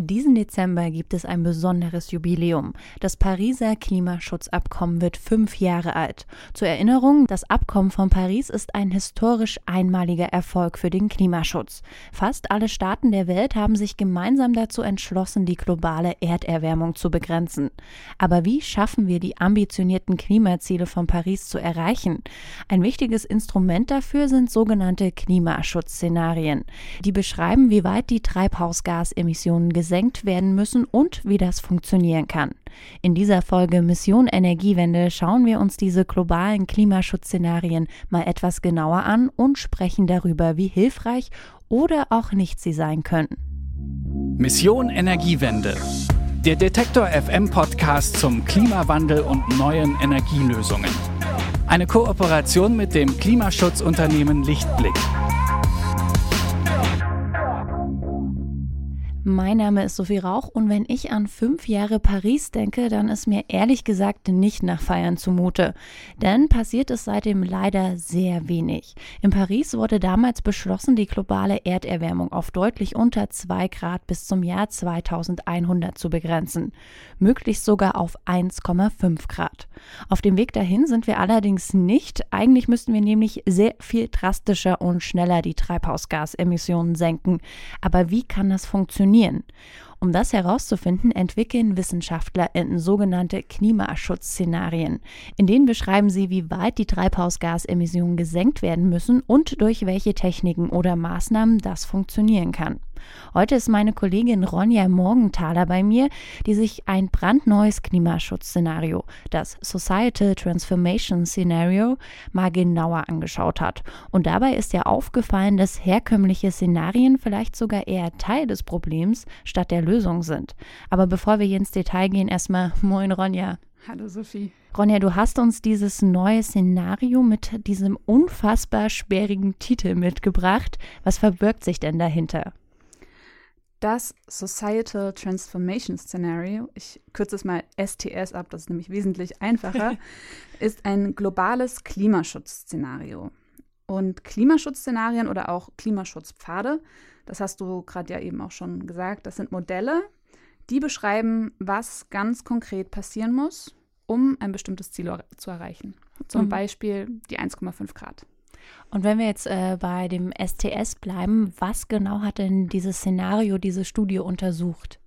Diesen Dezember gibt es ein besonderes Jubiläum. Das Pariser Klimaschutzabkommen wird fünf Jahre alt. Zur Erinnerung, das Abkommen von Paris ist ein historisch einmaliger Erfolg für den Klimaschutz. Fast alle Staaten der Welt haben sich gemeinsam dazu entschlossen, die globale Erderwärmung zu begrenzen. Aber wie schaffen wir die ambitionierten Klimaziele von Paris zu erreichen? Ein wichtiges Instrument dafür sind sogenannte Klimaschutzszenarien. Die beschreiben, wie weit die Treibhausgasemissionen gesenkt gesenkt werden müssen und wie das funktionieren kann. In dieser Folge Mission Energiewende schauen wir uns diese globalen Klimaschutzszenarien mal etwas genauer an und sprechen darüber, wie hilfreich oder auch nicht sie sein können. Mission Energiewende. Der Detektor FM Podcast zum Klimawandel und neuen Energielösungen. Eine Kooperation mit dem Klimaschutzunternehmen Lichtblick. Mein Name ist Sophie Rauch und wenn ich an fünf Jahre Paris denke, dann ist mir ehrlich gesagt nicht nach Feiern zumute. Denn passiert es seitdem leider sehr wenig. In Paris wurde damals beschlossen, die globale Erderwärmung auf deutlich unter zwei Grad bis zum Jahr 2100 zu begrenzen. Möglichst sogar auf 1,5 Grad. Auf dem Weg dahin sind wir allerdings nicht. Eigentlich müssten wir nämlich sehr viel drastischer und schneller die Treibhausgasemissionen senken. Aber wie kann das funktionieren? Funktionieren. Um das herauszufinden, entwickeln WissenschaftlerInnen sogenannte Klimaschutzszenarien. In denen beschreiben sie, wie weit die Treibhausgasemissionen gesenkt werden müssen und durch welche Techniken oder Maßnahmen das funktionieren kann. Heute ist meine Kollegin Ronja Morgenthaler bei mir, die sich ein brandneues Klimaschutzszenario, das Societal Transformation Scenario, mal genauer angeschaut hat. Und dabei ist ihr aufgefallen, dass herkömmliche Szenarien vielleicht sogar eher Teil des Problems statt der Lösung sind. Aber bevor wir hier ins Detail gehen, erstmal Moin Ronja. Hallo Sophie. Ronja, du hast uns dieses neue Szenario mit diesem unfassbar sperrigen Titel mitgebracht. Was verbirgt sich denn dahinter? Das Societal Transformation Scenario, ich kürze es mal STS ab, das ist nämlich wesentlich einfacher, ist ein globales Klimaschutzszenario. Und Klimaschutzszenarien oder auch Klimaschutzpfade, das hast du gerade ja eben auch schon gesagt, das sind Modelle, die beschreiben, was ganz konkret passieren muss, um ein bestimmtes Ziel zu erreichen. Zum mhm. Beispiel die 1,5 Grad. Und wenn wir jetzt äh, bei dem STS bleiben, was genau hat denn dieses Szenario, diese Studie untersucht?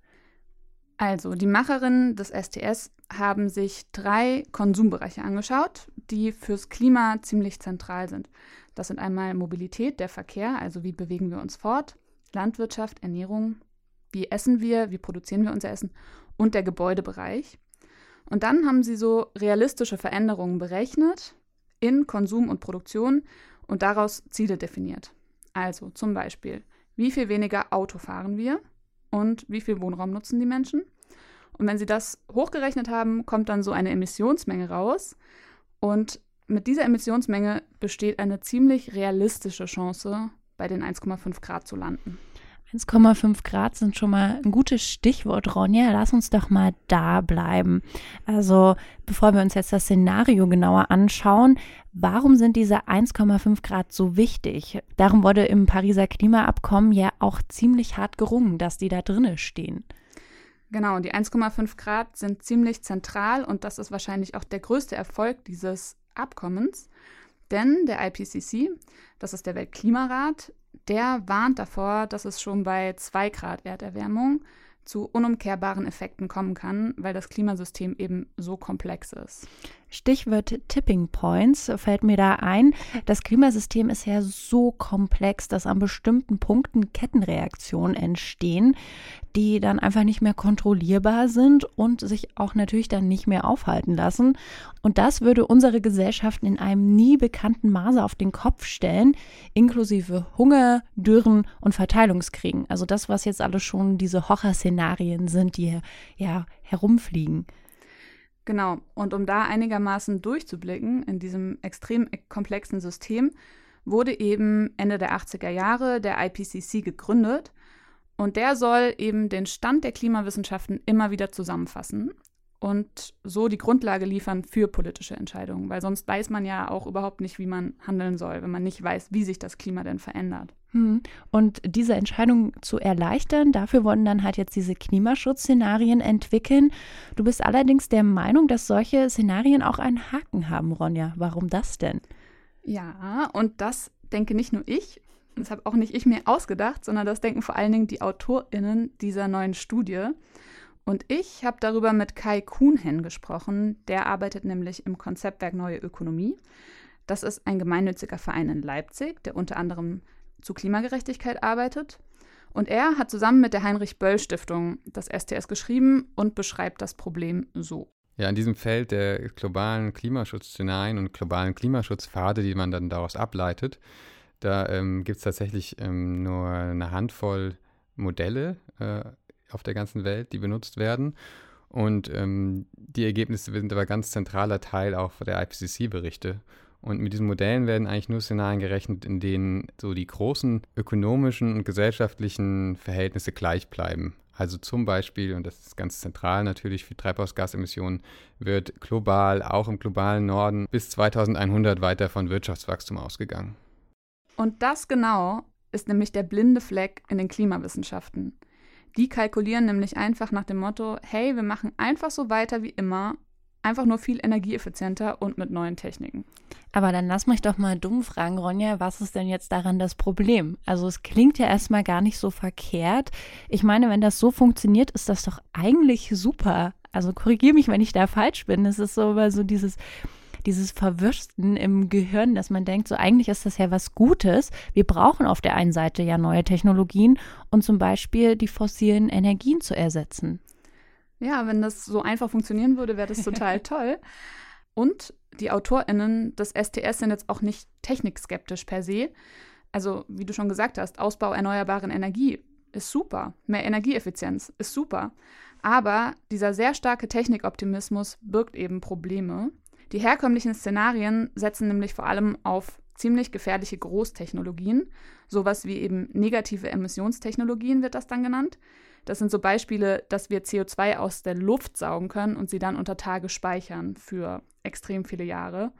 Also, die Macherinnen des STS haben sich drei Konsumbereiche angeschaut, die fürs Klima ziemlich zentral sind. Das sind einmal Mobilität, der Verkehr, also wie bewegen wir uns fort, Landwirtschaft, Ernährung, wie essen wir, wie produzieren wir unser Essen und der Gebäudebereich. Und dann haben sie so realistische Veränderungen berechnet in Konsum und Produktion und daraus Ziele definiert. Also zum Beispiel, wie viel weniger Auto fahren wir und wie viel Wohnraum nutzen die Menschen. Und wenn sie das hochgerechnet haben, kommt dann so eine Emissionsmenge raus. Und mit dieser Emissionsmenge besteht eine ziemlich realistische Chance, bei den 1,5 Grad zu landen. 1,5 Grad sind schon mal ein gutes Stichwort, Ronja. Lass uns doch mal da bleiben. Also, bevor wir uns jetzt das Szenario genauer anschauen, warum sind diese 1,5 Grad so wichtig? Darum wurde im Pariser Klimaabkommen ja auch ziemlich hart gerungen, dass die da drinnen stehen. Genau, die 1,5 Grad sind ziemlich zentral und das ist wahrscheinlich auch der größte Erfolg dieses Abkommens. Denn der IPCC, das ist der Weltklimarat, der warnt davor, dass es schon bei 2 Grad Erderwärmung zu unumkehrbaren Effekten kommen kann, weil das Klimasystem eben so komplex ist. Stichwort Tipping Points fällt mir da ein. Das Klimasystem ist ja so komplex, dass an bestimmten Punkten Kettenreaktionen entstehen, die dann einfach nicht mehr kontrollierbar sind und sich auch natürlich dann nicht mehr aufhalten lassen. Und das würde unsere Gesellschaften in einem nie bekannten Maße auf den Kopf stellen, inklusive Hunger, Dürren und Verteilungskriegen. Also das, was jetzt alles schon diese Horrorszenarien sind, die ja herumfliegen. Genau, und um da einigermaßen durchzublicken in diesem extrem komplexen System, wurde eben Ende der 80er Jahre der IPCC gegründet. Und der soll eben den Stand der Klimawissenschaften immer wieder zusammenfassen und so die Grundlage liefern für politische Entscheidungen, weil sonst weiß man ja auch überhaupt nicht, wie man handeln soll, wenn man nicht weiß, wie sich das Klima denn verändert. Hm. Und diese Entscheidung zu erleichtern, dafür wurden dann halt jetzt diese Klimaschutzszenarien entwickeln. Du bist allerdings der Meinung, dass solche Szenarien auch einen Haken haben, Ronja. Warum das denn? Ja, und das denke nicht nur ich, das habe auch nicht ich mir ausgedacht, sondern das denken vor allen Dingen die AutorInnen dieser neuen Studie. Und ich habe darüber mit Kai Kuhnhen gesprochen. Der arbeitet nämlich im Konzeptwerk Neue Ökonomie. Das ist ein gemeinnütziger Verein in Leipzig, der unter anderem zu Klimagerechtigkeit arbeitet. Und er hat zusammen mit der Heinrich-Böll-Stiftung das STS geschrieben und beschreibt das Problem so. Ja, in diesem Feld der globalen Klimaschutzszenarien und globalen Klimaschutzpfade, die man dann daraus ableitet, da ähm, gibt es tatsächlich ähm, nur eine Handvoll Modelle äh, auf der ganzen Welt, die benutzt werden. Und ähm, die Ergebnisse sind aber ganz zentraler Teil auch der IPCC-Berichte. Und mit diesen Modellen werden eigentlich nur Szenarien gerechnet, in denen so die großen ökonomischen und gesellschaftlichen Verhältnisse gleich bleiben. Also zum Beispiel, und das ist ganz zentral natürlich für Treibhausgasemissionen, wird global, auch im globalen Norden, bis 2100 weiter von Wirtschaftswachstum ausgegangen. Und das genau ist nämlich der blinde Fleck in den Klimawissenschaften. Die kalkulieren nämlich einfach nach dem Motto, hey, wir machen einfach so weiter wie immer Einfach nur viel energieeffizienter und mit neuen Techniken. Aber dann lass mich doch mal dumm fragen, Ronja, was ist denn jetzt daran das Problem? Also es klingt ja erstmal gar nicht so verkehrt. Ich meine, wenn das so funktioniert, ist das doch eigentlich super. Also korrigiere mich, wenn ich da falsch bin. Es ist so immer so dieses dieses Verwürsten im Gehirn, dass man denkt, so eigentlich ist das ja was Gutes. Wir brauchen auf der einen Seite ja neue Technologien und zum Beispiel die fossilen Energien zu ersetzen. Ja, wenn das so einfach funktionieren würde, wäre das total toll. Und die AutorInnen des STS sind jetzt auch nicht technikskeptisch per se. Also, wie du schon gesagt hast, Ausbau erneuerbaren Energie ist super. Mehr Energieeffizienz ist super. Aber dieser sehr starke Technikoptimismus birgt eben Probleme. Die herkömmlichen Szenarien setzen nämlich vor allem auf ziemlich gefährliche Großtechnologien, sowas wie eben negative Emissionstechnologien wird das dann genannt, das sind so Beispiele, dass wir CO2 aus der Luft saugen können und sie dann unter Tage speichern für extrem viele Jahre.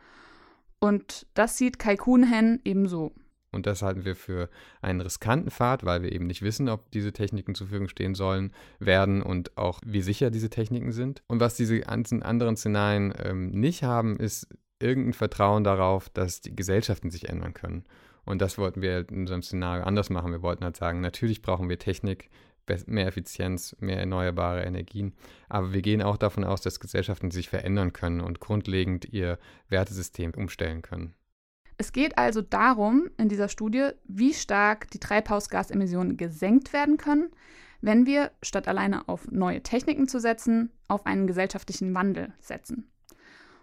Und das sieht Kai Kuhnhen ebenso. Und das halten wir für einen riskanten Pfad, weil wir eben nicht wissen, ob diese Techniken zur Verfügung stehen sollen, werden und auch wie sicher diese Techniken sind. Und was diese ganzen anderen Szenarien ähm, nicht haben, ist irgendein Vertrauen darauf, dass die Gesellschaften sich ändern können. Und das wollten wir in unserem Szenario anders machen. Wir wollten halt sagen, natürlich brauchen wir Technik, mehr Effizienz, mehr erneuerbare Energien. Aber wir gehen auch davon aus, dass Gesellschaften sich verändern können und grundlegend ihr Wertesystem umstellen können. Es geht also darum, in dieser Studie, wie stark die Treibhausgasemissionen gesenkt werden können, wenn wir statt alleine auf neue Techniken zu setzen, auf einen gesellschaftlichen Wandel setzen.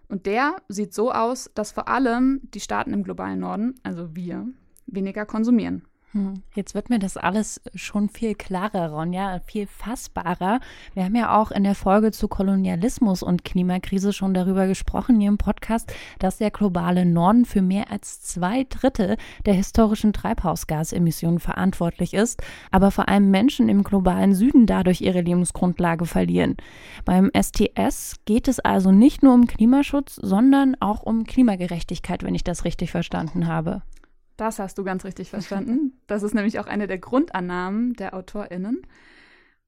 Und der sieht so aus, dass vor allem die Staaten im globalen Norden, also wir, weniger konsumieren. Hm, jetzt wird mir das alles schon viel klarer, Ronja, viel fassbarer. Wir haben ja auch in der Folge zu Kolonialismus und Klimakrise schon darüber gesprochen hier im Podcast, dass der globale Norden für mehr als zwei Drittel der historischen Treibhausgasemissionen verantwortlich ist, aber vor allem Menschen im globalen Süden dadurch ihre Lebensgrundlage verlieren. Beim STS geht es also nicht nur um Klimaschutz, sondern auch um Klimagerechtigkeit, wenn ich das richtig verstanden habe. Das hast du ganz richtig verstanden. Das ist nämlich auch eine der Grundannahmen der AutorInnen.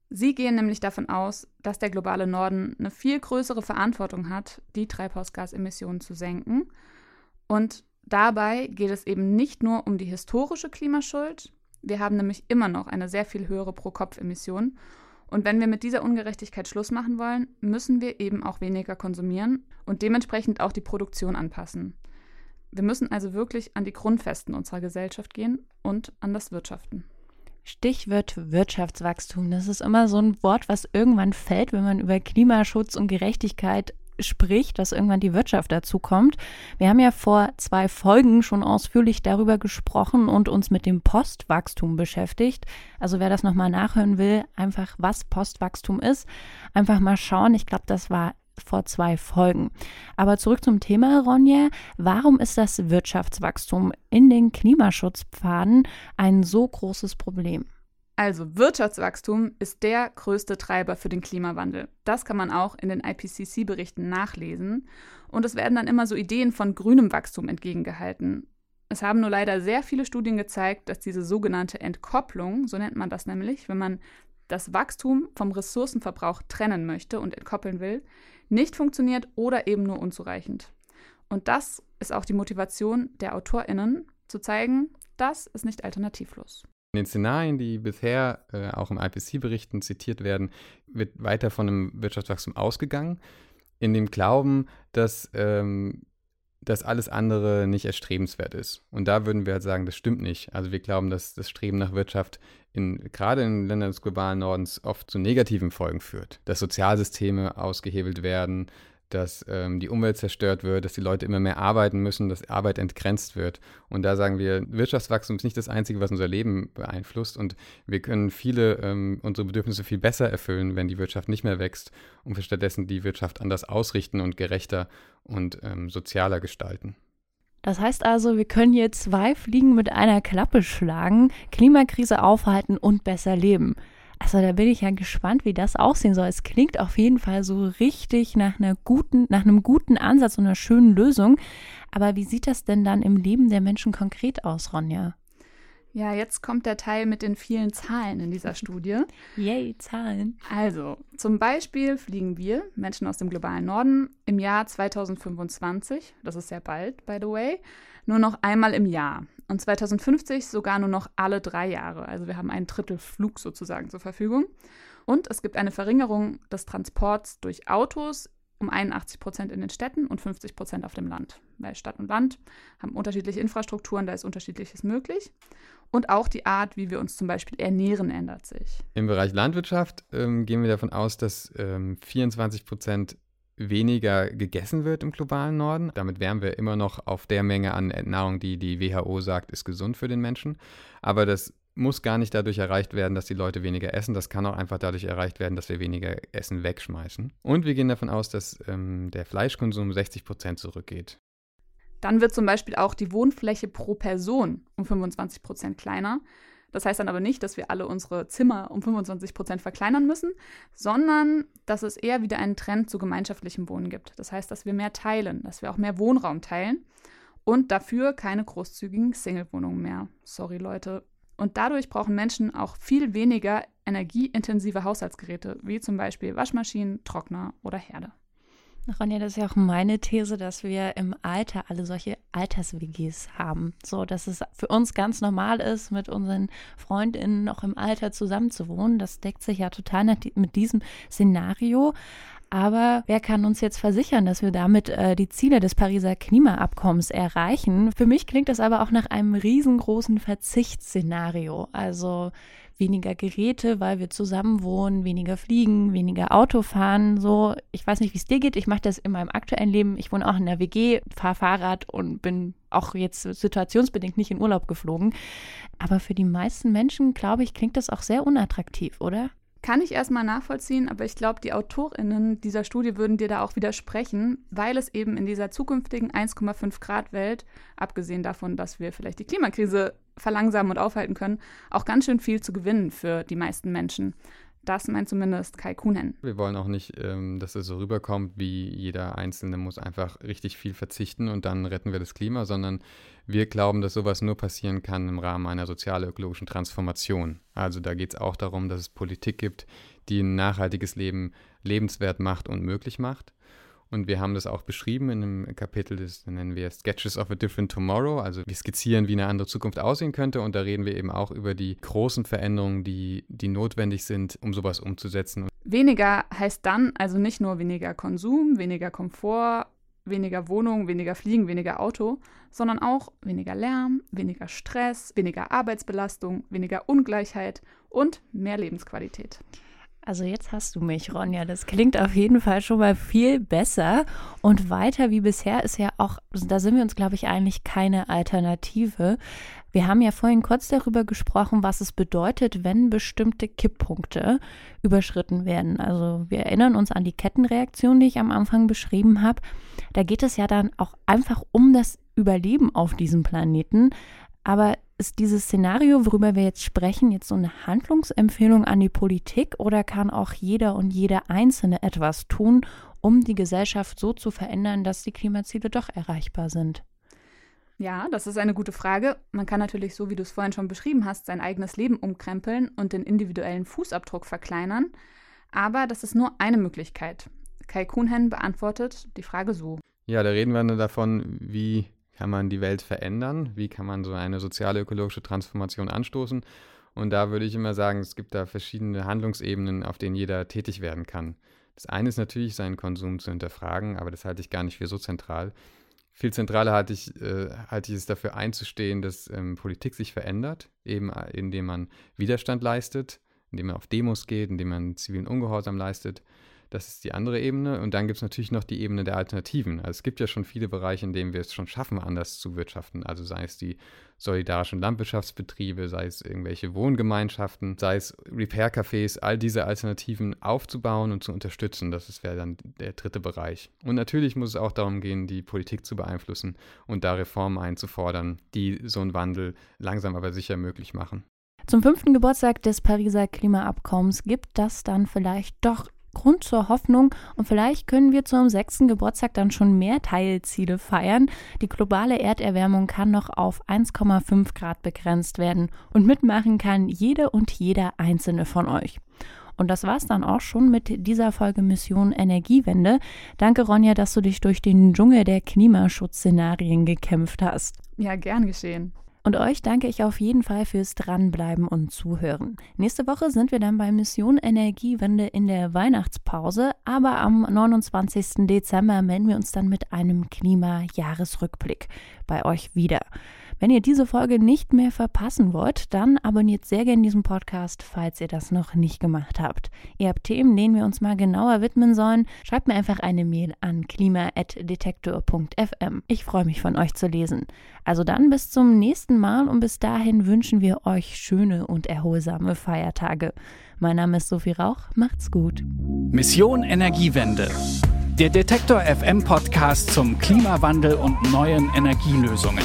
Sie gehen nämlich davon aus, dass der globale Norden eine viel größere Verantwortung hat, die Treibhausgasemissionen zu senken. Und dabei geht es eben nicht nur um die historische Klimaschuld. Wir haben nämlich immer noch eine sehr viel höhere Pro-Kopf-Emission. Und wenn wir mit dieser Ungerechtigkeit Schluss machen wollen, müssen wir eben auch weniger konsumieren und dementsprechend auch die Produktion anpassen. Wir müssen also wirklich an die Grundfesten unserer Gesellschaft gehen und an das Wirtschaften. Stichwort Wirtschaftswachstum. Das ist immer so ein Wort, was irgendwann fällt, wenn man über Klimaschutz und Gerechtigkeit spricht, dass irgendwann die Wirtschaft dazu kommt. Wir haben ja vor zwei Folgen schon ausführlich darüber gesprochen und uns mit dem Postwachstum beschäftigt. Also wer das nochmal nachhören will, einfach was Postwachstum ist, einfach mal schauen. Ich glaube, das war vor zwei Folgen. Aber zurück zum Thema, Ronja. Warum ist das Wirtschaftswachstum in den Klimaschutzpfaden ein so großes Problem? Also Wirtschaftswachstum ist der größte Treiber für den Klimawandel. Das kann man auch in den IPCC-Berichten nachlesen. Und es werden dann immer so Ideen von grünem Wachstum entgegengehalten. Es haben nur leider sehr viele Studien gezeigt, dass diese sogenannte Entkopplung, so nennt man das nämlich, wenn man das Wachstum vom Ressourcenverbrauch trennen möchte und entkoppeln will, nicht funktioniert oder eben nur unzureichend. Und das ist auch die Motivation der AutorInnen, zu zeigen, das ist nicht alternativlos. In den Szenarien, die bisher äh, auch im IPC-Berichten zitiert werden, wird weiter von einem Wirtschaftswachstum ausgegangen, in dem Glauben, dass ähm, dass alles andere nicht erstrebenswert ist. Und da würden wir halt sagen, das stimmt nicht. Also wir glauben, dass das Streben nach Wirtschaft in, gerade in Ländern des globalen Nordens oft zu negativen Folgen führt. Dass Sozialsysteme ausgehebelt werden, dass ähm, die Umwelt zerstört wird, dass die Leute immer mehr arbeiten müssen, dass Arbeit entgrenzt wird. Und da sagen wir, Wirtschaftswachstum ist nicht das Einzige, was unser Leben beeinflusst. Und wir können viele ähm, unsere Bedürfnisse viel besser erfüllen, wenn die Wirtschaft nicht mehr wächst und wir stattdessen die Wirtschaft anders ausrichten und gerechter und ähm, sozialer gestalten. Das heißt also, wir können hier zwei Fliegen mit einer Klappe schlagen, Klimakrise aufhalten und besser leben. Also da bin ich ja gespannt, wie das aussehen soll. Es klingt auf jeden Fall so richtig nach einer guten, nach einem guten Ansatz und einer schönen Lösung. Aber wie sieht das denn dann im Leben der Menschen konkret aus, Ronja? Ja, jetzt kommt der Teil mit den vielen Zahlen in dieser Studie. Yay, Zahlen. Also, zum Beispiel fliegen wir, Menschen aus dem globalen Norden, im Jahr 2025, das ist sehr bald, by the way, nur noch einmal im Jahr. Und 2050 sogar nur noch alle drei Jahre. Also wir haben einen Drittel Flug sozusagen zur Verfügung. Und es gibt eine Verringerung des Transports durch Autos um 81 Prozent in den Städten und 50 Prozent auf dem Land. Weil Stadt und Land haben unterschiedliche Infrastrukturen, da ist unterschiedliches möglich. Und auch die Art, wie wir uns zum Beispiel ernähren, ändert sich. Im Bereich Landwirtschaft ähm, gehen wir davon aus, dass ähm, 24 Prozent weniger gegessen wird im globalen Norden. Damit wären wir immer noch auf der Menge an Nahrung, die die WHO sagt, ist gesund für den Menschen. Aber das muss gar nicht dadurch erreicht werden, dass die Leute weniger essen. Das kann auch einfach dadurch erreicht werden, dass wir weniger Essen wegschmeißen. Und wir gehen davon aus, dass ähm, der Fleischkonsum 60 Prozent zurückgeht. Dann wird zum Beispiel auch die Wohnfläche pro Person um 25 Prozent kleiner. Das heißt dann aber nicht, dass wir alle unsere Zimmer um 25 Prozent verkleinern müssen, sondern dass es eher wieder einen Trend zu gemeinschaftlichem Wohnen gibt. Das heißt, dass wir mehr teilen, dass wir auch mehr Wohnraum teilen und dafür keine großzügigen Single-Wohnungen mehr. Sorry Leute. Und dadurch brauchen Menschen auch viel weniger energieintensive Haushaltsgeräte, wie zum Beispiel Waschmaschinen, Trockner oder Herde. Ronja, das ist ja auch meine These, dass wir im Alter alle solche Alters-WGs haben. So, dass es für uns ganz normal ist, mit unseren FreundInnen noch im Alter zusammenzuwohnen. Das deckt sich ja total mit diesem Szenario. Aber wer kann uns jetzt versichern, dass wir damit äh, die Ziele des Pariser Klimaabkommens erreichen? Für mich klingt das aber auch nach einem riesengroßen Verzichtsszenario. Also weniger Geräte, weil wir zusammen wohnen, weniger fliegen, weniger Auto fahren. So, ich weiß nicht, wie es dir geht. Ich mache das in meinem aktuellen Leben. Ich wohne auch in der WG, fahre Fahrrad und bin auch jetzt situationsbedingt nicht in Urlaub geflogen. Aber für die meisten Menschen, glaube ich, klingt das auch sehr unattraktiv, oder? Kann ich erstmal nachvollziehen, aber ich glaube, die AutorInnen dieser Studie würden dir da auch widersprechen, weil es eben in dieser zukünftigen 1,5 Grad Welt, abgesehen davon, dass wir vielleicht die Klimakrise verlangsamen und aufhalten können, auch ganz schön viel zu gewinnen für die meisten Menschen. Das meint zumindest Kai Kuhnen. Wir wollen auch nicht, ähm, dass es so rüberkommt, wie jeder Einzelne muss einfach richtig viel verzichten und dann retten wir das Klima, sondern wir glauben, dass sowas nur passieren kann im Rahmen einer sozial-ökologischen Transformation. Also da geht es auch darum, dass es Politik gibt, die ein nachhaltiges Leben lebenswert macht und möglich macht. Und wir haben das auch beschrieben in einem Kapitel, das nennen wir Sketches of a Different Tomorrow. Also wir skizzieren, wie eine andere Zukunft aussehen könnte. Und da reden wir eben auch über die großen Veränderungen, die, die notwendig sind, um sowas umzusetzen. Weniger heißt dann also nicht nur weniger Konsum, weniger Komfort, weniger Wohnung, weniger Fliegen, weniger Auto, sondern auch weniger Lärm, weniger Stress, weniger Arbeitsbelastung, weniger Ungleichheit und mehr Lebensqualität. Also jetzt hast du mich, Ronja. Das klingt auf jeden Fall schon mal viel besser. Und weiter wie bisher ist ja auch, da sind wir uns, glaube ich, eigentlich keine Alternative. Wir haben ja vorhin kurz darüber gesprochen, was es bedeutet, wenn bestimmte Kipppunkte überschritten werden. Also wir erinnern uns an die Kettenreaktion, die ich am Anfang beschrieben habe. Da geht es ja dann auch einfach um das Überleben auf diesem Planeten. Aber ist dieses Szenario, worüber wir jetzt sprechen, jetzt so eine Handlungsempfehlung an die Politik oder kann auch jeder und jede Einzelne etwas tun, um die Gesellschaft so zu verändern, dass die Klimaziele doch erreichbar sind? Ja, das ist eine gute Frage. Man kann natürlich, so wie du es vorhin schon beschrieben hast, sein eigenes Leben umkrempeln und den individuellen Fußabdruck verkleinern. Aber das ist nur eine Möglichkeit. Kai Kuhnhen beantwortet die Frage so. Ja, da reden wir davon, wie kann man die Welt verändern, wie kann man so eine soziale ökologische Transformation anstoßen. Und da würde ich immer sagen, es gibt da verschiedene Handlungsebenen, auf denen jeder tätig werden kann. Das eine ist natürlich, seinen Konsum zu hinterfragen, aber das halte ich gar nicht für so zentral. Viel zentraler halte ich, äh, halte ich es dafür einzustehen, dass ähm, Politik sich verändert, eben äh, indem man Widerstand leistet, indem man auf Demos geht, indem man zivilen Ungehorsam leistet, das ist die andere Ebene. Und dann gibt es natürlich noch die Ebene der Alternativen. Also es gibt ja schon viele Bereiche, in denen wir es schon schaffen, anders zu wirtschaften. Also sei es die solidarischen Landwirtschaftsbetriebe, sei es irgendwelche Wohngemeinschaften, sei es Repair-Cafés, all diese Alternativen aufzubauen und zu unterstützen. Das wäre dann der dritte Bereich. Und natürlich muss es auch darum gehen, die Politik zu beeinflussen und da Reformen einzufordern, die so einen Wandel langsam aber sicher möglich machen. Zum fünften Geburtstag des Pariser Klimaabkommens gibt das dann vielleicht doch Grund zur Hoffnung und vielleicht können wir zum sechsten Geburtstag dann schon mehr Teilziele feiern. Die globale Erderwärmung kann noch auf 1,5 Grad begrenzt werden und mitmachen kann jede und jeder einzelne von euch. Und das war's dann auch schon mit dieser Folge Mission Energiewende. Danke, Ronja, dass du dich durch den Dschungel der Klimaschutzszenarien gekämpft hast. Ja, gern geschehen. Und euch danke ich auf jeden Fall fürs Dranbleiben und Zuhören. Nächste Woche sind wir dann bei Mission Energiewende in der Weihnachtspause, aber am 29. Dezember melden wir uns dann mit einem Klimajahresrückblick bei euch wieder. Wenn ihr diese Folge nicht mehr verpassen wollt, dann abonniert sehr gerne diesen Podcast, falls ihr das noch nicht gemacht habt. Ihr habt Themen, denen wir uns mal genauer widmen sollen, schreibt mir einfach eine Mail an klima.detektor.fm. Ich freue mich von euch zu lesen. Also dann bis zum nächsten Mal und bis dahin wünschen wir euch schöne und erholsame Feiertage. Mein Name ist Sophie Rauch, macht's gut. Mission Energiewende. Der Detektor FM Podcast zum Klimawandel und neuen Energielösungen.